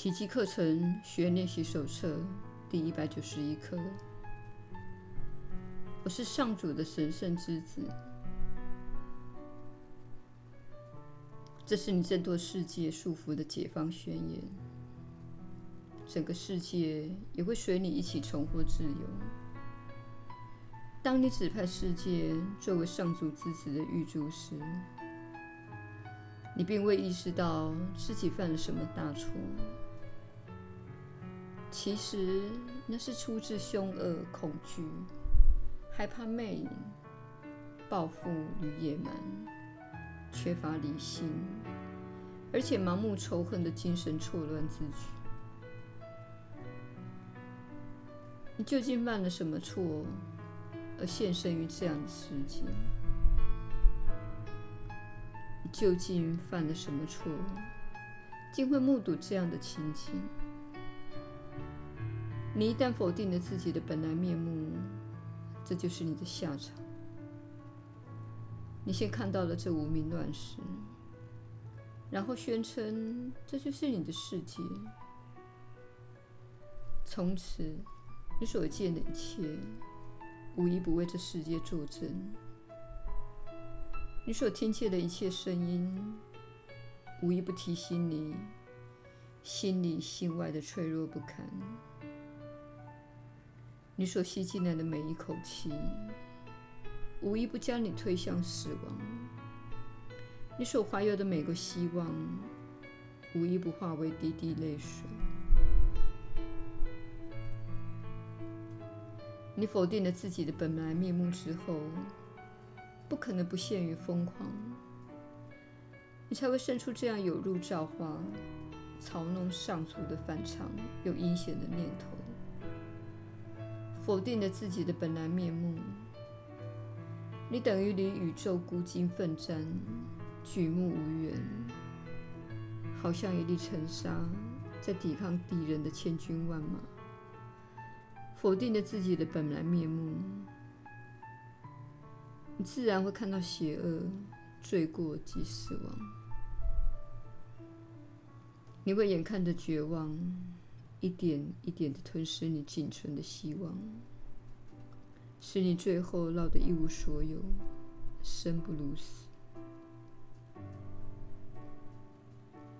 奇迹课程学练习手册第一百九十一课。我是上主的神圣之子。这是你挣脱世界束缚的解放宣言。整个世界也会随你一起重获自由。当你指派世界作为上主之子的玉珠时，你并未意识到自己犯了什么大错。其实那是出自凶恶、恐惧、害怕魅影、报复与野蛮、缺乏理性，而且盲目仇恨的精神错乱之举。你究竟犯了什么错，而现身于这样的世界？你究竟犯了什么错，竟会目睹这样的情景？你一旦否定了自己的本来面目，这就是你的下场。你先看到了这无名乱世，然后宣称这就是你的世界。从此，你所见的一切，无一不为这世界作证。你所听见的一切声音，无一不提醒你心里心外的脆弱不堪。你所吸进来的每一口气，无一不将你推向死亡；你所怀有的每个希望，无一不化为滴滴泪水。你否定了自己的本来面目之后，不可能不陷于疯狂，你才会生出这样有辱造化、嘲弄上主的反常又阴险的念头。否定了自己的本来面目，你等于离宇宙孤军奋战，举目无援，好像一粒尘沙在抵抗敌人的千军万马。否定了自己的本来面目，你自然会看到邪恶、罪过及死亡。你会眼看着绝望。一点一点的吞噬你仅存的希望，使你最后落得一无所有，生不如死。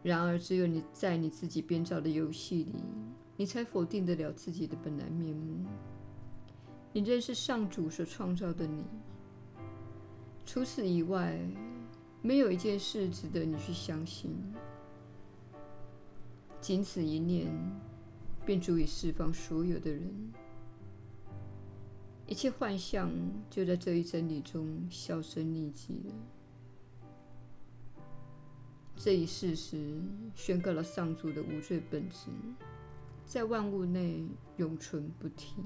然而，只有你在你自己编造的游戏里，你才否定得了自己的本来面目。你认识上主所创造的你，除此以外，没有一件事值得你去相信。仅此一念。便足以释放所有的人，一切幻象就在这一真理中销声匿迹了。这一事实宣告了上主的无罪本质，在万物内永存不替。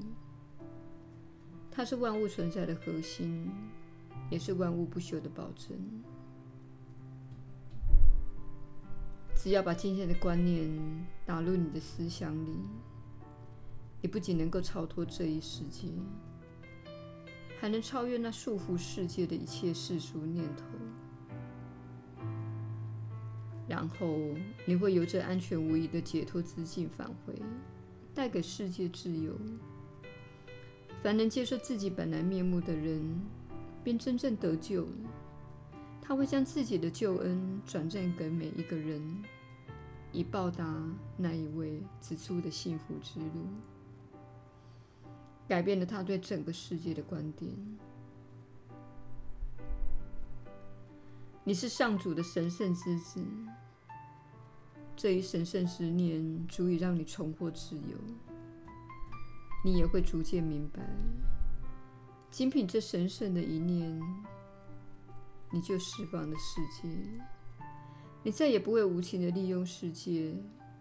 它是万物存在的核心，也是万物不朽的保证。只要把今天的观念打入你的思想里，你不仅能够超脱这一世界，还能超越那束缚世界的一切世俗念头。然后你会由这安全无疑的解脱之境返回，带给世界自由。凡能接受自己本来面目的人，便真正得救了。他会将自己的救恩转赠给每一个人，以报答那一位指出的幸福之路，改变了他对整个世界的观点。你是上主的神圣之子，这一神圣之念足以让你重获自由。你也会逐渐明白，仅凭这神圣的一念。你就释放了世界，你再也不会无情地利用世界，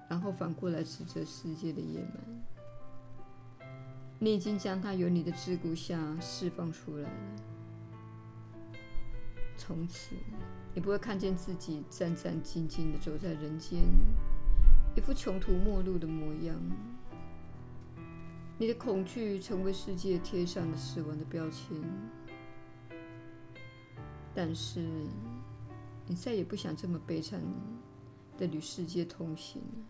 然后反过来指责世界的野蛮。你已经将它由你的桎梏下释放出来了。从此，你不会看见自己战战兢兢地走在人间，一副穷途末路的模样。你的恐惧成为世界贴上的死亡的标签。但是你再也不想这么悲惨的与世界同行了。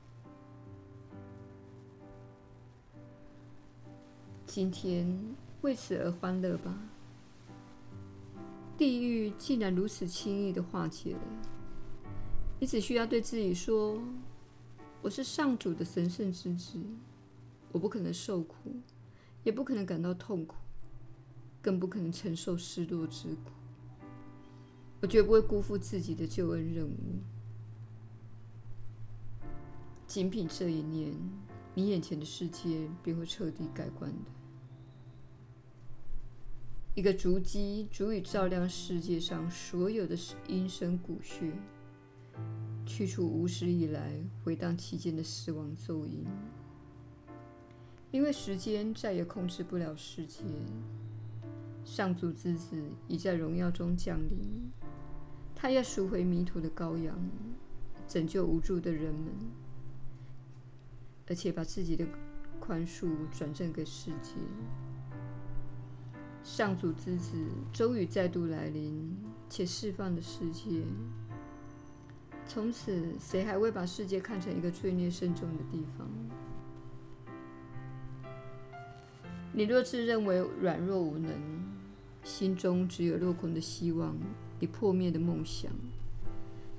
今天为此而欢乐吧。地狱竟然如此轻易的化解了。你只需要对自己说，我是上主的神圣之子，我不可能受苦，也不可能感到痛苦，更不可能承受失落之苦。我绝不会辜负自己的救恩任务。”仅凭这一念，你眼前的世界便会彻底改观的。一个烛机足以照亮世界上所有的阴森骨穴，去除无始以来回荡其间的死亡咒音。因为时间再也控制不了世界，上主之子已在荣耀中降临，他要赎回迷途的羔羊，拯救无助的人们，而且把自己的宽恕转赠给世界。上主之子终于再度来临，且释放了世界。从此，谁还会把世界看成一个罪孽深重的地方？你若自认为软弱无能，心中只有落空的希望你破灭的梦想，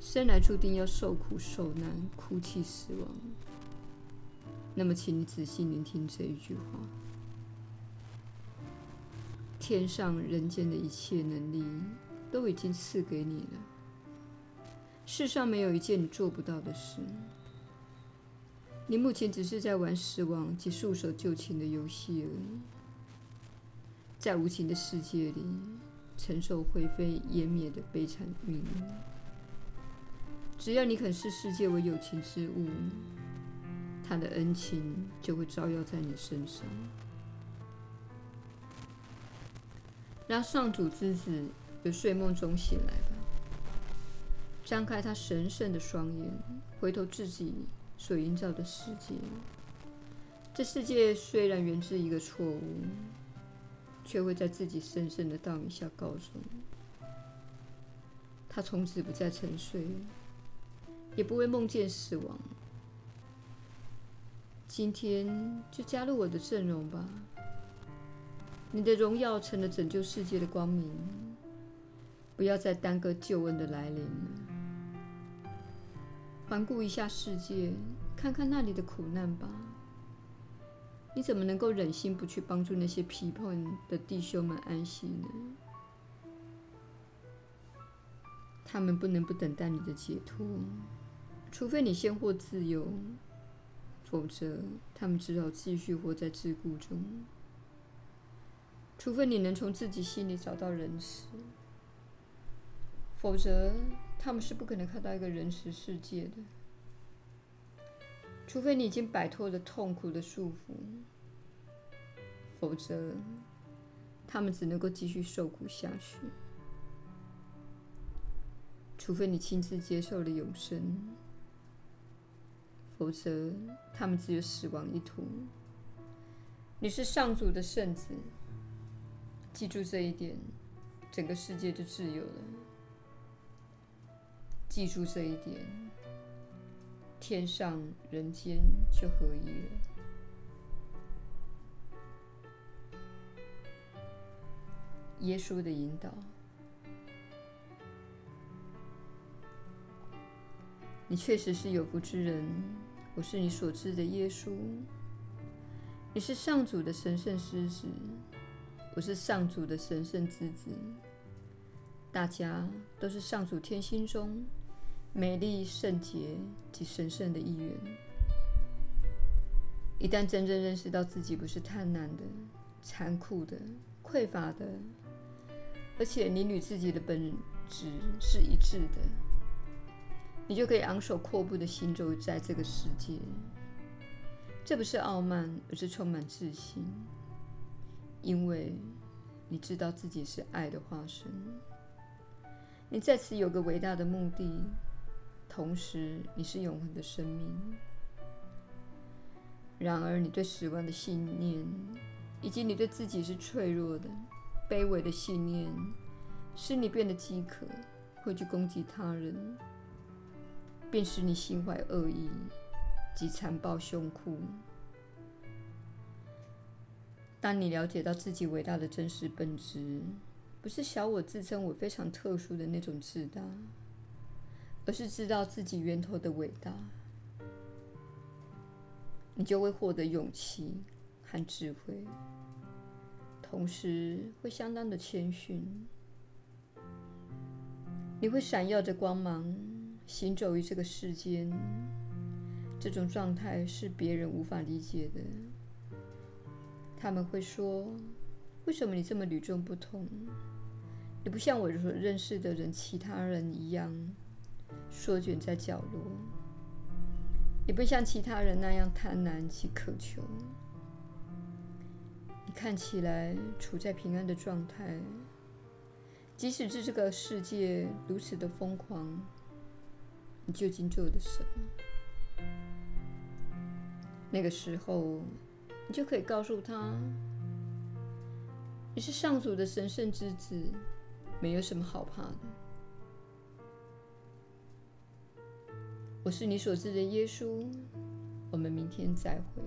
生来注定要受苦受难、哭泣死亡，那么，请你仔细聆听这一句话。天上人间的一切能力都已经赐给你了。世上没有一件你做不到的事。你目前只是在玩死亡及束手就擒的游戏而已，在无情的世界里承受灰飞烟灭的悲惨命运。只要你肯视世界为有情之物，他的恩情就会照耀在你身上。让上主之子由睡梦中醒来吧，张开他神圣的双眼，回头自己所营造的世界。这世界虽然源自一个错误，却会在自己深深的导引下告终。他从此不再沉睡，也不会梦见死亡。今天就加入我的阵容吧。你的荣耀成了拯救世界的光明，不要再耽搁救恩的来临了。环顾一下世界，看看那里的苦难吧。你怎么能够忍心不去帮助那些疲惫的弟兄们安息呢？他们不能不等待你的解脱，除非你先获自由，否则他们只好继续活在桎梏中。除非你能从自己心里找到仁慈，否则他们是不可能看到一个仁慈世界的。除非你已经摆脱了痛苦的束缚，否则他们只能够继续受苦下去。除非你亲自接受了永生，否则他们只有死亡一途。你是上主的圣子。记住这一点，整个世界就自由了。记住这一点，天上人间就合一了。耶稣的引导，你确实是有福之人。我是你所知的耶稣，你是上主的神圣狮子。我是上主的神圣之子，大家都是上主天心中美丽、圣洁及神圣的一员。一旦真正认识到自己不是贪婪的、残酷的、匮乏的，而且你与自己的本质是一致的，你就可以昂首阔步地行走在这个世界。这不是傲慢，而是充满自信。因为你知道自己是爱的化身，你在此有个伟大的目的，同时你是永恒的生命。然而，你对死亡的信念，以及你对自己是脆弱的、卑微的信念，使你变得饥渴，会去攻击他人，便使你心怀恶意及残暴凶酷。当你了解到自己伟大的真实本质，不是小我自称我非常特殊的那种自大，而是知道自己源头的伟大，你就会获得勇气和智慧，同时会相当的谦逊。你会闪耀着光芒，行走于这个世间。这种状态是别人无法理解的。他们会说：“为什么你这么与众不同？你不像我所认识的人，其他人一样缩卷在角落。你不像其他人那样贪婪及渴求。你看起来处在平安的状态。”即使是这个世界如此的疯狂，你究竟做了什么？那个时候，你就可以告诉他：“你是上主的神圣之子，没有什么好怕的。我是你所知的耶稣。我们明天再会。”